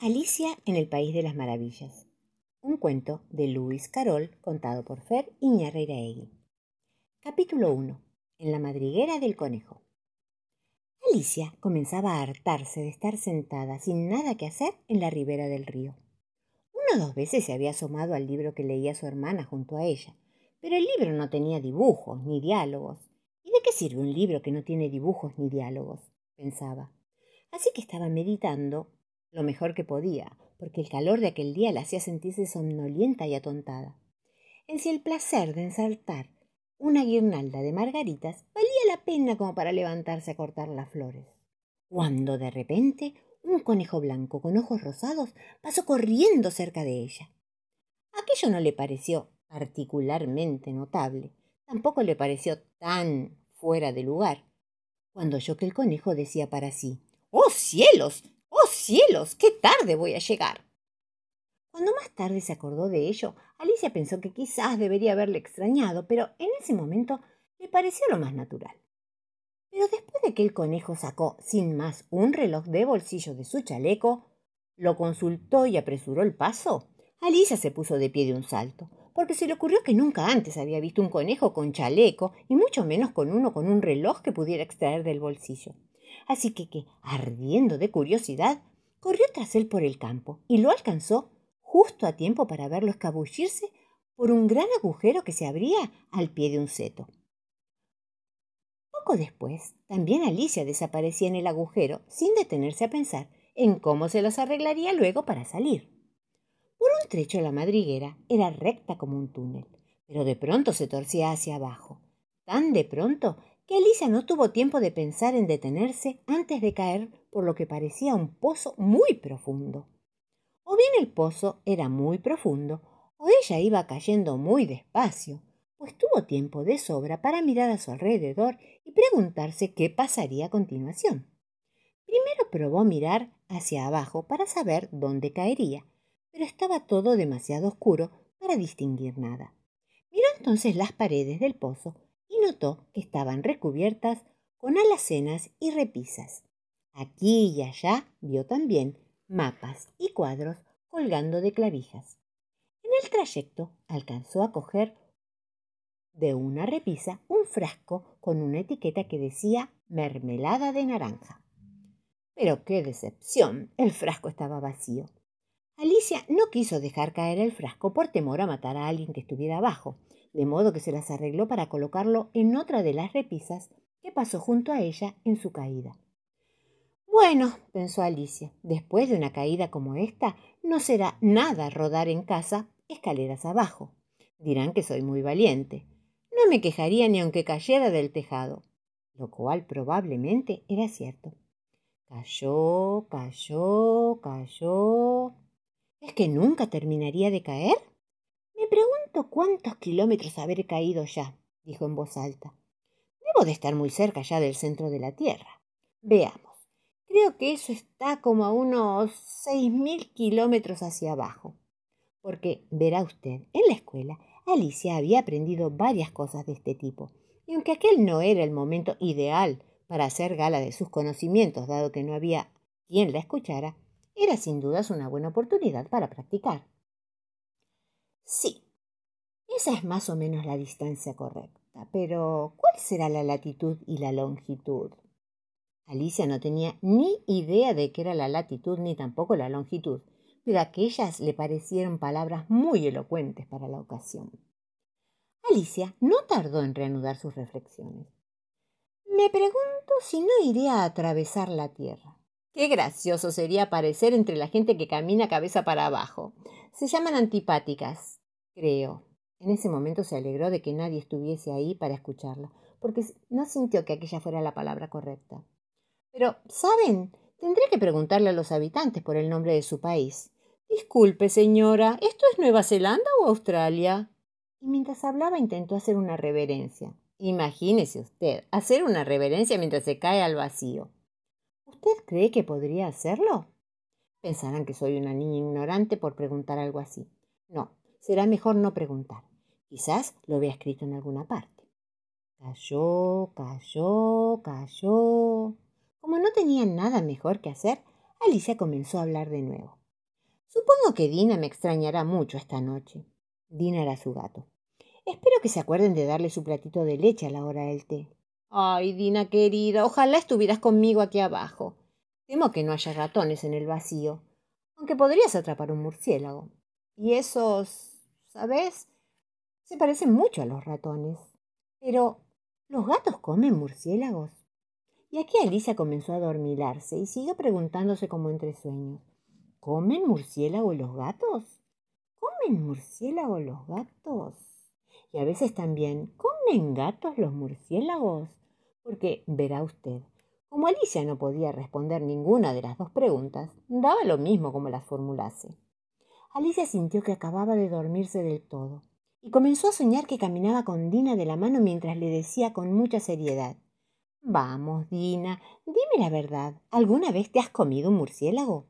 Alicia en el País de las Maravillas. Un cuento de Luis Carol contado por Fer Iñarreiraegui. Capítulo 1. En la madriguera del conejo. Alicia comenzaba a hartarse de estar sentada sin nada que hacer en la ribera del río. Una o dos veces se había asomado al libro que leía su hermana junto a ella, pero el libro no tenía dibujos ni diálogos. ¿Y de qué sirve un libro que no tiene dibujos ni diálogos? pensaba. Así que estaba meditando lo mejor que podía, porque el calor de aquel día la hacía sentirse somnolienta y atontada. En si el placer de ensaltar una guirnalda de margaritas valía la pena como para levantarse a cortar las flores. Cuando de repente un conejo blanco con ojos rosados pasó corriendo cerca de ella. Aquello no le pareció particularmente notable, tampoco le pareció tan fuera de lugar, cuando oyó que el conejo decía para sí ¡Oh cielos! ¡Oh cielos! ¡Qué tarde voy a llegar! Cuando más tarde se acordó de ello, Alicia pensó que quizás debería haberle extrañado, pero en ese momento le pareció lo más natural. Pero después de que el conejo sacó sin más un reloj de bolsillo de su chaleco, lo consultó y apresuró el paso, Alicia se puso de pie de un salto, porque se le ocurrió que nunca antes había visto un conejo con chaleco y mucho menos con uno con un reloj que pudiera extraer del bolsillo así que, que, ardiendo de curiosidad, corrió tras él por el campo y lo alcanzó justo a tiempo para verlo escabullirse por un gran agujero que se abría al pie de un seto. Poco después, también Alicia desaparecía en el agujero sin detenerse a pensar en cómo se los arreglaría luego para salir. Por un trecho la madriguera era recta como un túnel, pero de pronto se torcía hacia abajo, tan de pronto que Alicia no tuvo tiempo de pensar en detenerse antes de caer por lo que parecía un pozo muy profundo. O bien el pozo era muy profundo, o ella iba cayendo muy despacio, pues tuvo tiempo de sobra para mirar a su alrededor y preguntarse qué pasaría a continuación. Primero probó mirar hacia abajo para saber dónde caería, pero estaba todo demasiado oscuro para distinguir nada. Miró entonces las paredes del pozo y notó que estaban recubiertas con alacenas y repisas. Aquí y allá vio también mapas y cuadros colgando de clavijas. En el trayecto alcanzó a coger de una repisa un frasco con una etiqueta que decía mermelada de naranja. Pero qué decepción. El frasco estaba vacío. Alicia no quiso dejar caer el frasco por temor a matar a alguien que estuviera abajo, de modo que se las arregló para colocarlo en otra de las repisas que pasó junto a ella en su caída. Bueno, pensó Alicia, después de una caída como esta, no será nada rodar en casa escaleras abajo. Dirán que soy muy valiente. No me quejaría ni aunque cayera del tejado, lo cual probablemente era cierto. Cayó, cayó, cayó. ¿Es que nunca terminaría de caer? Cuántos kilómetros haber caído ya, dijo en voz alta. Debo de estar muy cerca ya del centro de la Tierra. Veamos. Creo que eso está como a unos seis mil kilómetros hacia abajo. Porque, verá usted, en la escuela Alicia había aprendido varias cosas de este tipo, y aunque aquel no era el momento ideal para hacer gala de sus conocimientos, dado que no había quien la escuchara, era sin dudas una buena oportunidad para practicar. Sí, esa es más o menos la distancia correcta, pero ¿cuál será la latitud y la longitud? Alicia no tenía ni idea de qué era la latitud ni tampoco la longitud, pero aquellas le parecieron palabras muy elocuentes para la ocasión. Alicia no tardó en reanudar sus reflexiones. Me pregunto si no iré a atravesar la tierra. Qué gracioso sería aparecer entre la gente que camina cabeza para abajo. Se llaman antipáticas, creo. En ese momento se alegró de que nadie estuviese ahí para escucharla, porque no sintió que aquella fuera la palabra correcta. Pero, ¿saben? Tendré que preguntarle a los habitantes por el nombre de su país. Disculpe, señora, ¿esto es Nueva Zelanda o Australia? Y mientras hablaba intentó hacer una reverencia. Imagínese usted, hacer una reverencia mientras se cae al vacío. ¿Usted cree que podría hacerlo? Pensarán que soy una niña ignorante por preguntar algo así. No, será mejor no preguntar. Quizás lo vea escrito en alguna parte. Cayó, cayó, cayó. Como no tenía nada mejor que hacer, Alicia comenzó a hablar de nuevo. Supongo que Dina me extrañará mucho esta noche. Dina era su gato. Espero que se acuerden de darle su platito de leche a la hora del té. Ay, Dina querida, ojalá estuvieras conmigo aquí abajo. Temo que no haya ratones en el vacío, aunque podrías atrapar un murciélago. Y esos, ¿sabes? Se parecen mucho a los ratones. Pero, ¿los gatos comen murciélagos? Y aquí Alicia comenzó a dormilarse y siguió preguntándose como entre sueños. ¿Comen murciélago los gatos? ¿Comen murciélago los gatos? Y a veces también, ¿comen gatos los murciélagos? Porque, verá usted, como Alicia no podía responder ninguna de las dos preguntas, daba lo mismo como las formulase. Alicia sintió que acababa de dormirse del todo y comenzó a soñar que caminaba con Dina de la mano mientras le decía con mucha seriedad Vamos, Dina, dime la verdad, ¿alguna vez te has comido un murciélago?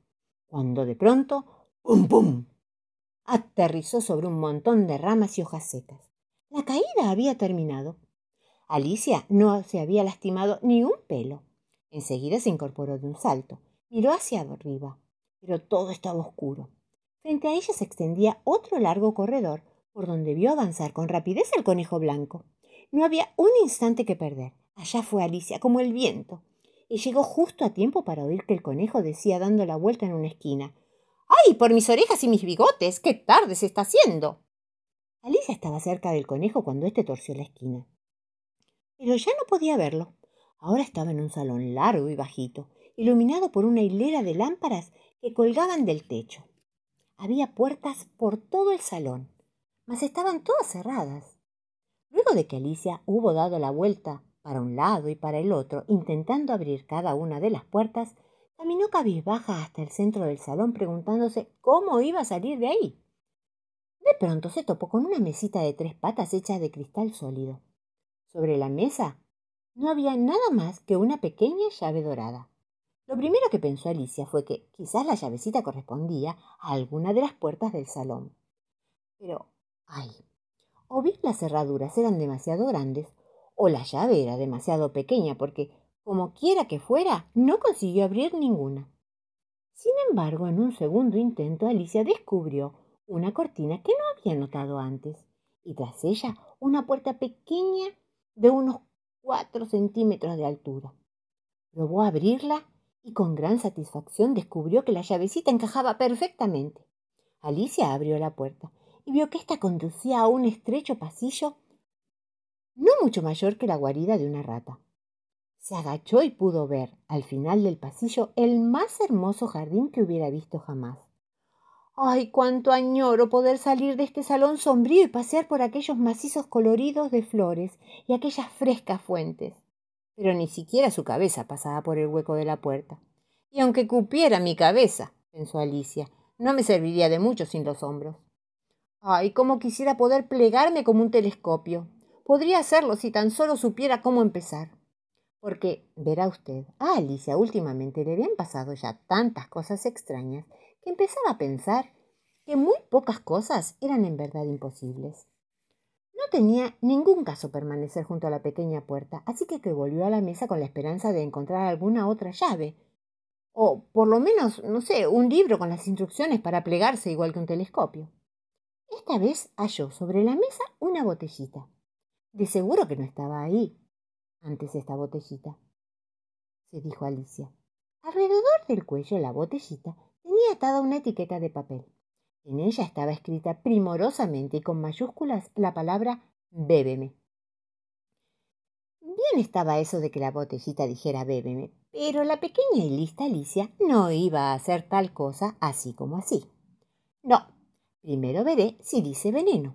cuando de pronto ¡pum, pum! aterrizó sobre un montón de ramas y hojas secas. La caída había terminado. Alicia no se había lastimado ni un pelo. Enseguida se incorporó de un salto. Miró hacia arriba, pero todo estaba oscuro. Frente a ella se extendía otro largo corredor por donde vio avanzar con rapidez el conejo blanco. No había un instante que perder. Allá fue Alicia, como el viento y llegó justo a tiempo para oír que el conejo decía dando la vuelta en una esquina ¡Ay, por mis orejas y mis bigotes! ¡Qué tarde se está haciendo! Alicia estaba cerca del conejo cuando éste torció la esquina. Pero ya no podía verlo. Ahora estaba en un salón largo y bajito, iluminado por una hilera de lámparas que colgaban del techo. Había puertas por todo el salón, mas estaban todas cerradas. Luego de que Alicia hubo dado la vuelta para un lado y para el otro, intentando abrir cada una de las puertas, caminó cabizbaja hasta el centro del salón preguntándose cómo iba a salir de ahí. De pronto se topó con una mesita de tres patas hecha de cristal sólido. Sobre la mesa no había nada más que una pequeña llave dorada. Lo primero que pensó Alicia fue que quizás la llavecita correspondía a alguna de las puertas del salón. Pero, ay, o bien las cerraduras eran demasiado grandes, o la llave era demasiado pequeña porque, como quiera que fuera, no consiguió abrir ninguna. Sin embargo, en un segundo intento, Alicia descubrió una cortina que no había notado antes, y tras ella una puerta pequeña de unos cuatro centímetros de altura. Probó abrirla y con gran satisfacción descubrió que la llavecita encajaba perfectamente. Alicia abrió la puerta y vio que ésta conducía a un estrecho pasillo no mucho mayor que la guarida de una rata. Se agachó y pudo ver, al final del pasillo, el más hermoso jardín que hubiera visto jamás. ¡Ay, cuánto añoro poder salir de este salón sombrío y pasear por aquellos macizos coloridos de flores y aquellas frescas fuentes! Pero ni siquiera su cabeza pasaba por el hueco de la puerta. Y aunque cupiera mi cabeza, pensó Alicia, no me serviría de mucho sin los hombros. ¡Ay, cómo quisiera poder plegarme como un telescopio! Podría hacerlo si tan solo supiera cómo empezar. Porque, verá usted, a Alicia últimamente le habían pasado ya tantas cosas extrañas que empezaba a pensar que muy pocas cosas eran en verdad imposibles. No tenía ningún caso permanecer junto a la pequeña puerta, así que, que volvió a la mesa con la esperanza de encontrar alguna otra llave, o por lo menos, no sé, un libro con las instrucciones para plegarse igual que un telescopio. Esta vez halló sobre la mesa una botellita. De seguro que no estaba ahí antes esta botellita, se dijo Alicia. Alrededor del cuello la botellita tenía atada una etiqueta de papel. En ella estaba escrita primorosamente y con mayúsculas la palabra bébeme. Bien estaba eso de que la botellita dijera bébeme, pero la pequeña y lista Alicia no iba a hacer tal cosa así como así. No, primero veré si dice veneno.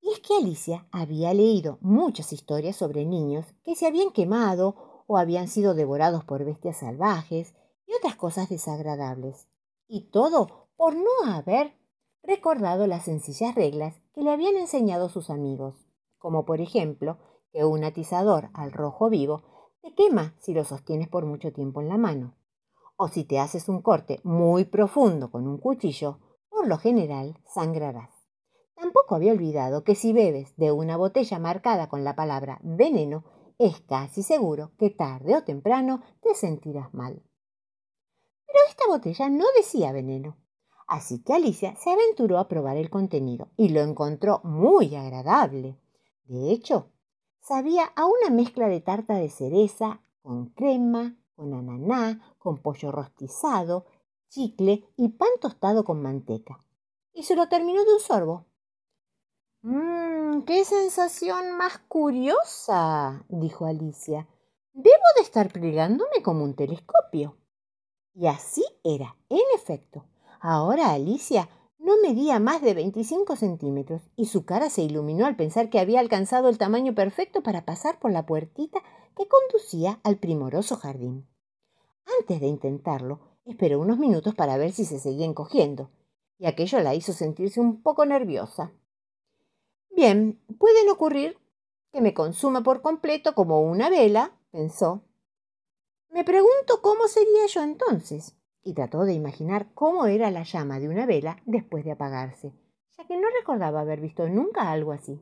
Y es que Alicia había leído muchas historias sobre niños que se habían quemado o habían sido devorados por bestias salvajes y otras cosas desagradables. Y todo por no haber recordado las sencillas reglas que le habían enseñado sus amigos, como por ejemplo que un atizador al rojo vivo te quema si lo sostienes por mucho tiempo en la mano, o si te haces un corte muy profundo con un cuchillo, por lo general sangrarás. Tampoco había olvidado que si bebes de una botella marcada con la palabra veneno, es casi seguro que tarde o temprano te sentirás mal. pero esta botella no decía veneno. Así que Alicia se aventuró a probar el contenido y lo encontró muy agradable. De hecho, sabía a una mezcla de tarta de cereza con crema, con ananá, con pollo rostizado, chicle y pan tostado con manteca. Y se lo terminó de un sorbo. Mmm, qué sensación más curiosa, dijo Alicia. Debo de estar plegándome como un telescopio. Y así era, en efecto. Ahora Alicia no medía más de 25 centímetros y su cara se iluminó al pensar que había alcanzado el tamaño perfecto para pasar por la puertita que conducía al primoroso jardín. Antes de intentarlo, esperó unos minutos para ver si se seguía encogiendo, y aquello la hizo sentirse un poco nerviosa. Bien, pueden ocurrir que me consuma por completo como una vela, pensó. Me pregunto cómo sería yo entonces, y trató de imaginar cómo era la llama de una vela después de apagarse, ya que no recordaba haber visto nunca algo así.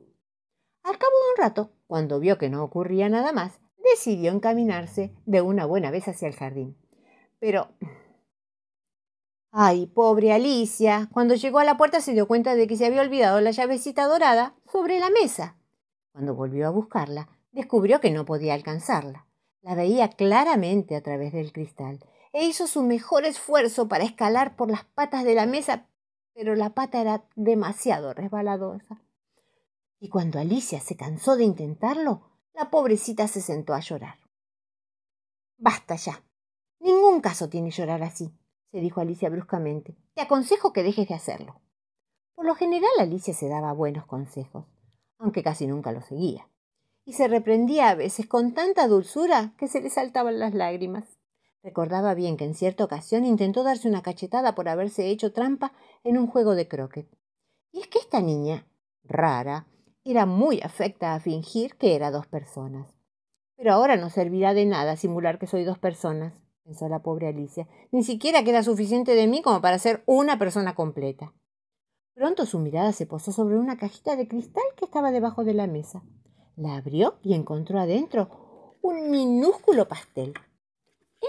Al cabo de un rato, cuando vio que no ocurría nada más, decidió encaminarse de una buena vez hacia el jardín. Pero... Ay, pobre Alicia. Cuando llegó a la puerta se dio cuenta de que se había olvidado la llavecita dorada sobre la mesa. Cuando volvió a buscarla, descubrió que no podía alcanzarla. La veía claramente a través del cristal e hizo su mejor esfuerzo para escalar por las patas de la mesa, pero la pata era demasiado resbaladosa. Y cuando Alicia se cansó de intentarlo, la pobrecita se sentó a llorar. Basta ya. Ningún caso tiene llorar así, se dijo Alicia bruscamente. Te aconsejo que dejes de hacerlo. Por lo general Alicia se daba buenos consejos, aunque casi nunca los seguía, y se reprendía a veces con tanta dulzura que se le saltaban las lágrimas. Recordaba bien que en cierta ocasión intentó darse una cachetada por haberse hecho trampa en un juego de croquet. Y es que esta niña, rara, era muy afecta a fingir que era dos personas. Pero ahora no servirá de nada simular que soy dos personas, pensó la pobre Alicia. Ni siquiera queda suficiente de mí como para ser una persona completa. Pronto su mirada se posó sobre una cajita de cristal que estaba debajo de la mesa. La abrió y encontró adentro un minúsculo pastel.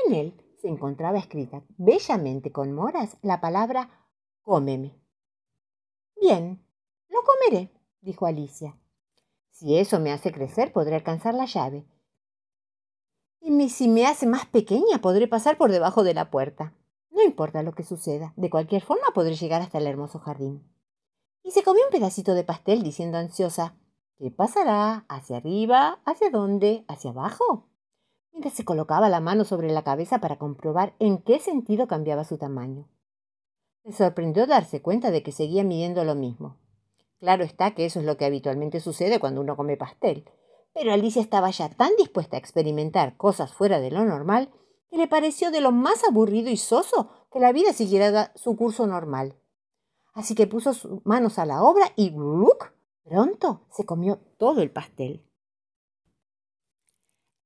En él se encontraba escrita bellamente con moras la palabra cómeme. Bien, lo comeré, dijo Alicia. Si eso me hace crecer, podré alcanzar la llave. Y si me hace más pequeña, podré pasar por debajo de la puerta. No importa lo que suceda, de cualquier forma podré llegar hasta el hermoso jardín. Y se comió un pedacito de pastel diciendo ansiosa, ¿qué pasará? ¿Hacia arriba? ¿Hacia dónde? ¿Hacia abajo? Mientras se colocaba la mano sobre la cabeza para comprobar en qué sentido cambiaba su tamaño. Se sorprendió darse cuenta de que seguía midiendo lo mismo. Claro está que eso es lo que habitualmente sucede cuando uno come pastel, pero Alicia estaba ya tan dispuesta a experimentar cosas fuera de lo normal que le pareció de lo más aburrido y soso que la vida siguiera su curso normal. Así que puso sus manos a la obra y ¡gluc! pronto se comió todo el pastel.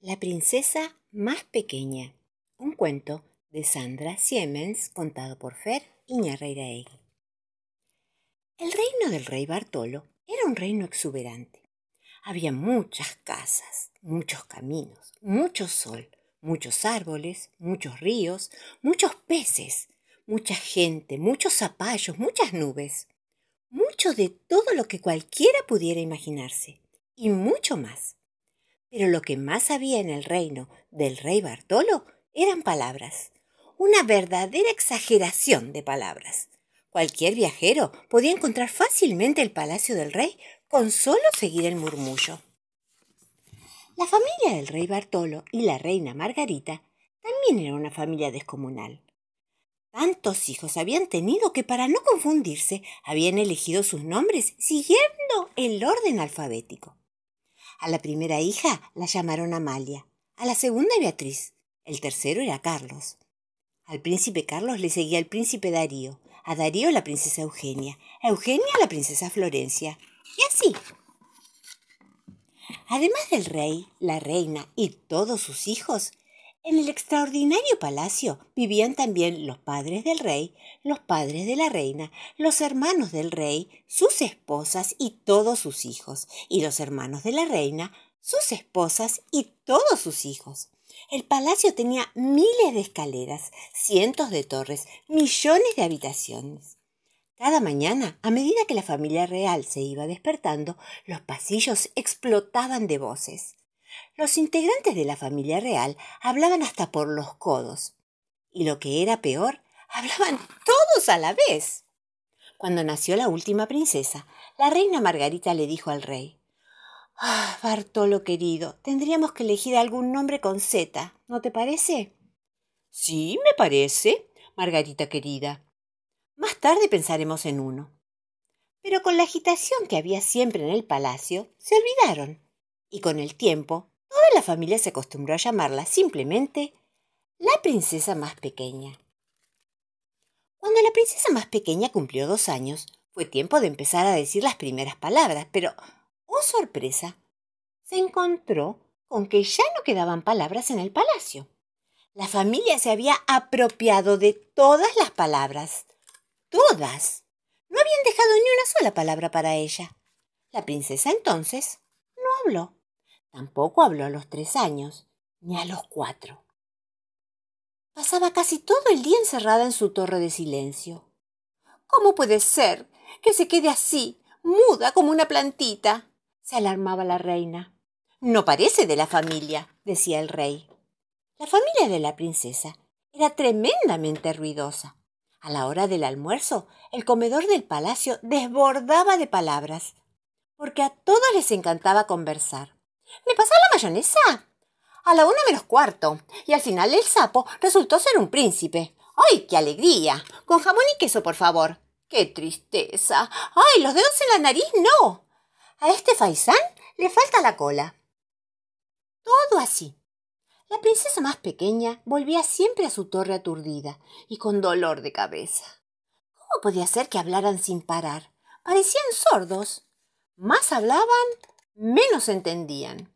La princesa más pequeña. Un cuento de Sandra Siemens contado por Fer Iñarreiraegui. El reino del rey Bartolo era un reino exuberante. Había muchas casas, muchos caminos, mucho sol, muchos árboles, muchos ríos, muchos peces, mucha gente, muchos zapallos, muchas nubes, mucho de todo lo que cualquiera pudiera imaginarse, y mucho más. Pero lo que más había en el reino del rey Bartolo eran palabras, una verdadera exageración de palabras. Cualquier viajero podía encontrar fácilmente el palacio del rey con solo seguir el murmullo. La familia del rey Bartolo y la reina Margarita también era una familia descomunal. Tantos hijos habían tenido que para no confundirse habían elegido sus nombres siguiendo el orden alfabético. A la primera hija la llamaron Amalia, a la segunda Beatriz, el tercero era Carlos. Al príncipe Carlos le seguía el príncipe Darío, a Darío la princesa Eugenia, a Eugenia la princesa Florencia, y así. Además del rey, la reina y todos sus hijos, en el extraordinario palacio vivían también los padres del rey, los padres de la reina, los hermanos del rey, sus esposas y todos sus hijos, y los hermanos de la reina, sus esposas y todos sus hijos. El palacio tenía miles de escaleras, cientos de torres, millones de habitaciones. Cada mañana, a medida que la familia real se iba despertando, los pasillos explotaban de voces. Los integrantes de la familia real hablaban hasta por los codos. Y lo que era peor, hablaban todos a la vez. Cuando nació la última princesa, la reina Margarita le dijo al rey Ah, Bartolo querido, tendríamos que elegir algún nombre con Z, ¿no te parece? Sí, me parece, Margarita querida. Más tarde pensaremos en uno. Pero con la agitación que había siempre en el palacio, se olvidaron. Y con el tiempo, toda la familia se acostumbró a llamarla simplemente la princesa más pequeña. Cuando la princesa más pequeña cumplió dos años, fue tiempo de empezar a decir las primeras palabras, pero oh sorpresa, se encontró con que ya no quedaban palabras en el palacio. La familia se había apropiado de todas las palabras. Todas. No habían dejado ni una sola palabra para ella. La princesa entonces no habló. Tampoco habló a los tres años, ni a los cuatro. Pasaba casi todo el día encerrada en su torre de silencio. ¿Cómo puede ser que se quede así, muda como una plantita? Se alarmaba la reina. No parece de la familia, decía el rey. La familia de la princesa era tremendamente ruidosa. A la hora del almuerzo, el comedor del palacio desbordaba de palabras, porque a todos les encantaba conversar. ¿Me pasa la mayonesa? A la una menos cuarto, y al final el sapo resultó ser un príncipe. ¡Ay, qué alegría! Con jamón y queso, por favor. ¡Qué tristeza! ¡Ay, los dedos en la nariz no! A este faisán le falta la cola. Todo así. La princesa más pequeña volvía siempre a su torre aturdida y con dolor de cabeza. ¿Cómo podía ser que hablaran sin parar? Parecían sordos. Más hablaban, menos entendían.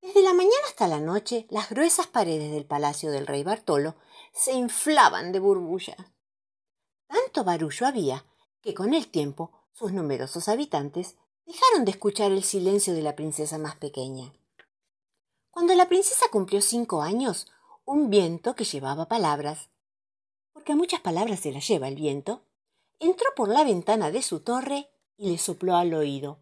Desde la mañana hasta la noche, las gruesas paredes del palacio del rey Bartolo se inflaban de burbullas. Tanto barullo había que con el tiempo sus numerosos habitantes dejaron de escuchar el silencio de la princesa más pequeña. Cuando la princesa cumplió cinco años, un viento que llevaba palabras, porque a muchas palabras se las lleva el viento, entró por la ventana de su torre y le sopló al oído.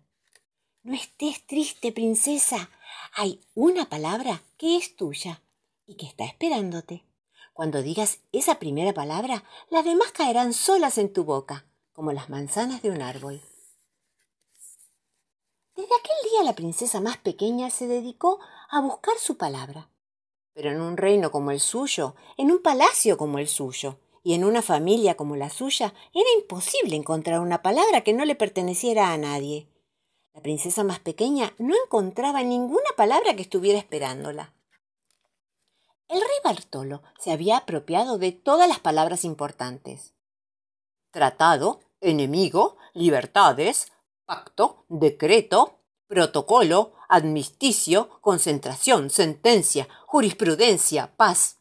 No estés triste, princesa. Hay una palabra que es tuya y que está esperándote. Cuando digas esa primera palabra, las demás caerán solas en tu boca, como las manzanas de un árbol. Desde aquel día la princesa más pequeña se dedicó a buscar su palabra. Pero en un reino como el suyo, en un palacio como el suyo, y en una familia como la suya, era imposible encontrar una palabra que no le perteneciera a nadie. La princesa más pequeña no encontraba ninguna palabra que estuviera esperándola. El rey Bartolo se había apropiado de todas las palabras importantes. Tratado, enemigo, libertades, pacto, decreto, protocolo, admisticio, concentración, sentencia, jurisprudencia, paz.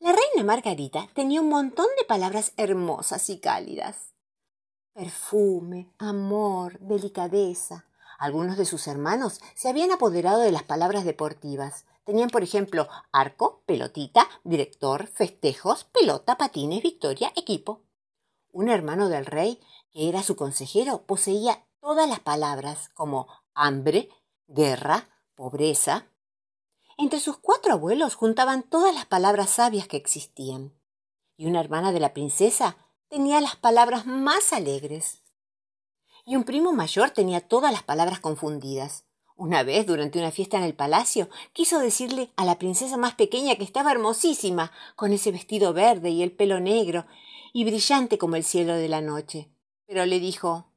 La reina Margarita tenía un montón de palabras hermosas y cálidas. Perfume, amor, delicadeza. Algunos de sus hermanos se habían apoderado de las palabras deportivas. Tenían, por ejemplo, arco, pelotita, director, festejos, pelota, patines, victoria, equipo. Un hermano del rey, que era su consejero, poseía todas las palabras como hambre, guerra, pobreza. Entre sus cuatro abuelos juntaban todas las palabras sabias que existían. Y una hermana de la princesa tenía las palabras más alegres. Y un primo mayor tenía todas las palabras confundidas. Una vez, durante una fiesta en el palacio, quiso decirle a la princesa más pequeña que estaba hermosísima, con ese vestido verde y el pelo negro, y brillante como el cielo de la noche. Pero le dijo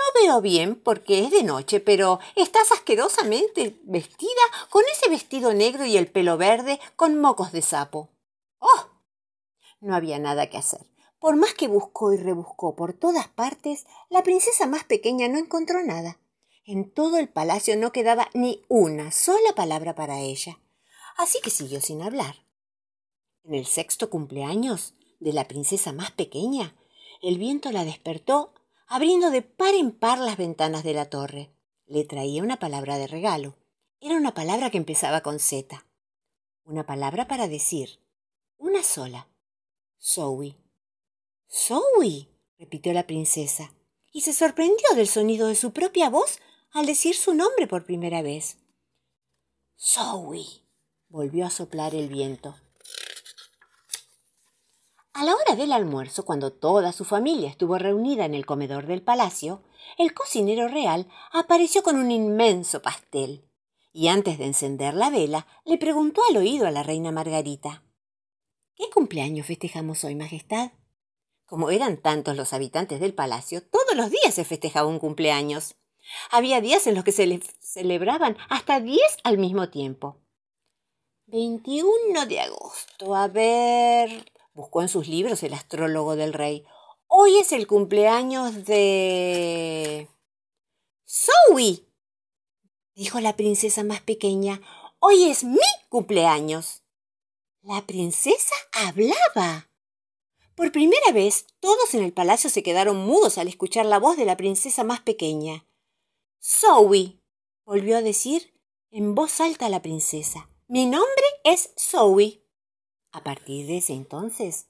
no veo bien porque es de noche, pero estás asquerosamente vestida con ese vestido negro y el pelo verde con mocos de sapo. ¡Oh! No había nada que hacer. Por más que buscó y rebuscó por todas partes, la princesa más pequeña no encontró nada. En todo el palacio no quedaba ni una sola palabra para ella. Así que siguió sin hablar. En el sexto cumpleaños de la princesa más pequeña, el viento la despertó abriendo de par en par las ventanas de la torre. Le traía una palabra de regalo. Era una palabra que empezaba con Z. una palabra para decir, una sola. Zoe. Zoe, repitió la princesa, y se sorprendió del sonido de su propia voz al decir su nombre por primera vez. Zoe, volvió a soplar el viento. A la hora del almuerzo, cuando toda su familia estuvo reunida en el comedor del palacio, el cocinero real apareció con un inmenso pastel, y antes de encender la vela, le preguntó al oído a la reina Margarita ¿Qué cumpleaños festejamos hoy, Majestad? Como eran tantos los habitantes del palacio, todos los días se festejaba un cumpleaños. Había días en los que se celebraban hasta diez al mismo tiempo. 21 de agosto. A ver. Buscó en sus libros el astrólogo del rey. Hoy es el cumpleaños de. Zoe. dijo la princesa más pequeña. Hoy es mi cumpleaños. La princesa hablaba. Por primera vez, todos en el palacio se quedaron mudos al escuchar la voz de la princesa más pequeña. Zoe, volvió a decir en voz alta la princesa. Mi nombre es Zoe. A partir de ese entonces,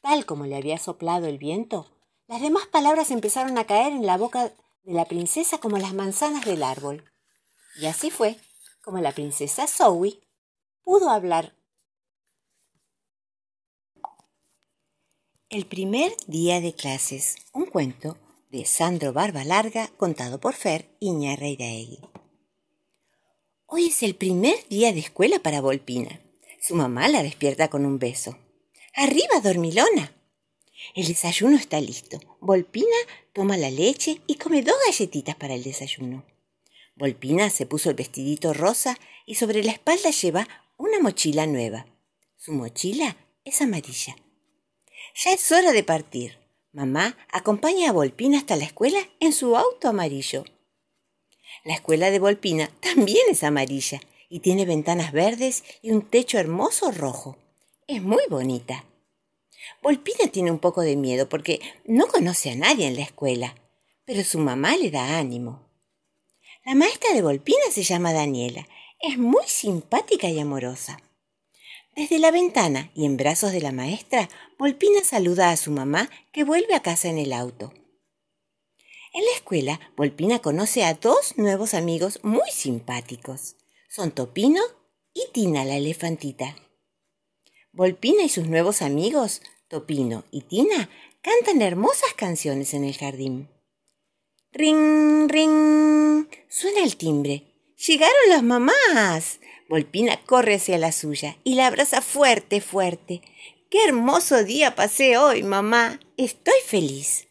tal como le había soplado el viento, las demás palabras empezaron a caer en la boca de la princesa como las manzanas del árbol. Y así fue como la princesa Zoe pudo hablar El primer día de clases, un cuento de Sandro Barba Larga contado por Fer Iñarreiraegui. Hoy es el primer día de escuela para Volpina. Su mamá la despierta con un beso. ¡Arriba, dormilona! El desayuno está listo. Volpina toma la leche y come dos galletitas para el desayuno. Volpina se puso el vestidito rosa y sobre la espalda lleva una mochila nueva. Su mochila es amarilla. Ya es hora de partir. Mamá acompaña a Volpina hasta la escuela en su auto amarillo. La escuela de Volpina también es amarilla y tiene ventanas verdes y un techo hermoso rojo. Es muy bonita. Volpina tiene un poco de miedo porque no conoce a nadie en la escuela, pero su mamá le da ánimo. La maestra de Volpina se llama Daniela. Es muy simpática y amorosa. Desde la ventana y en brazos de la maestra, Volpina saluda a su mamá que vuelve a casa en el auto. En la escuela, Volpina conoce a dos nuevos amigos muy simpáticos. Son Topino y Tina la elefantita. Volpina y sus nuevos amigos, Topino y Tina, cantan hermosas canciones en el jardín. Ring, ring. Suena el timbre. Llegaron las mamás. Volpina corre hacia la suya y la abraza fuerte, fuerte. Qué hermoso día pasé hoy, mamá. Estoy feliz.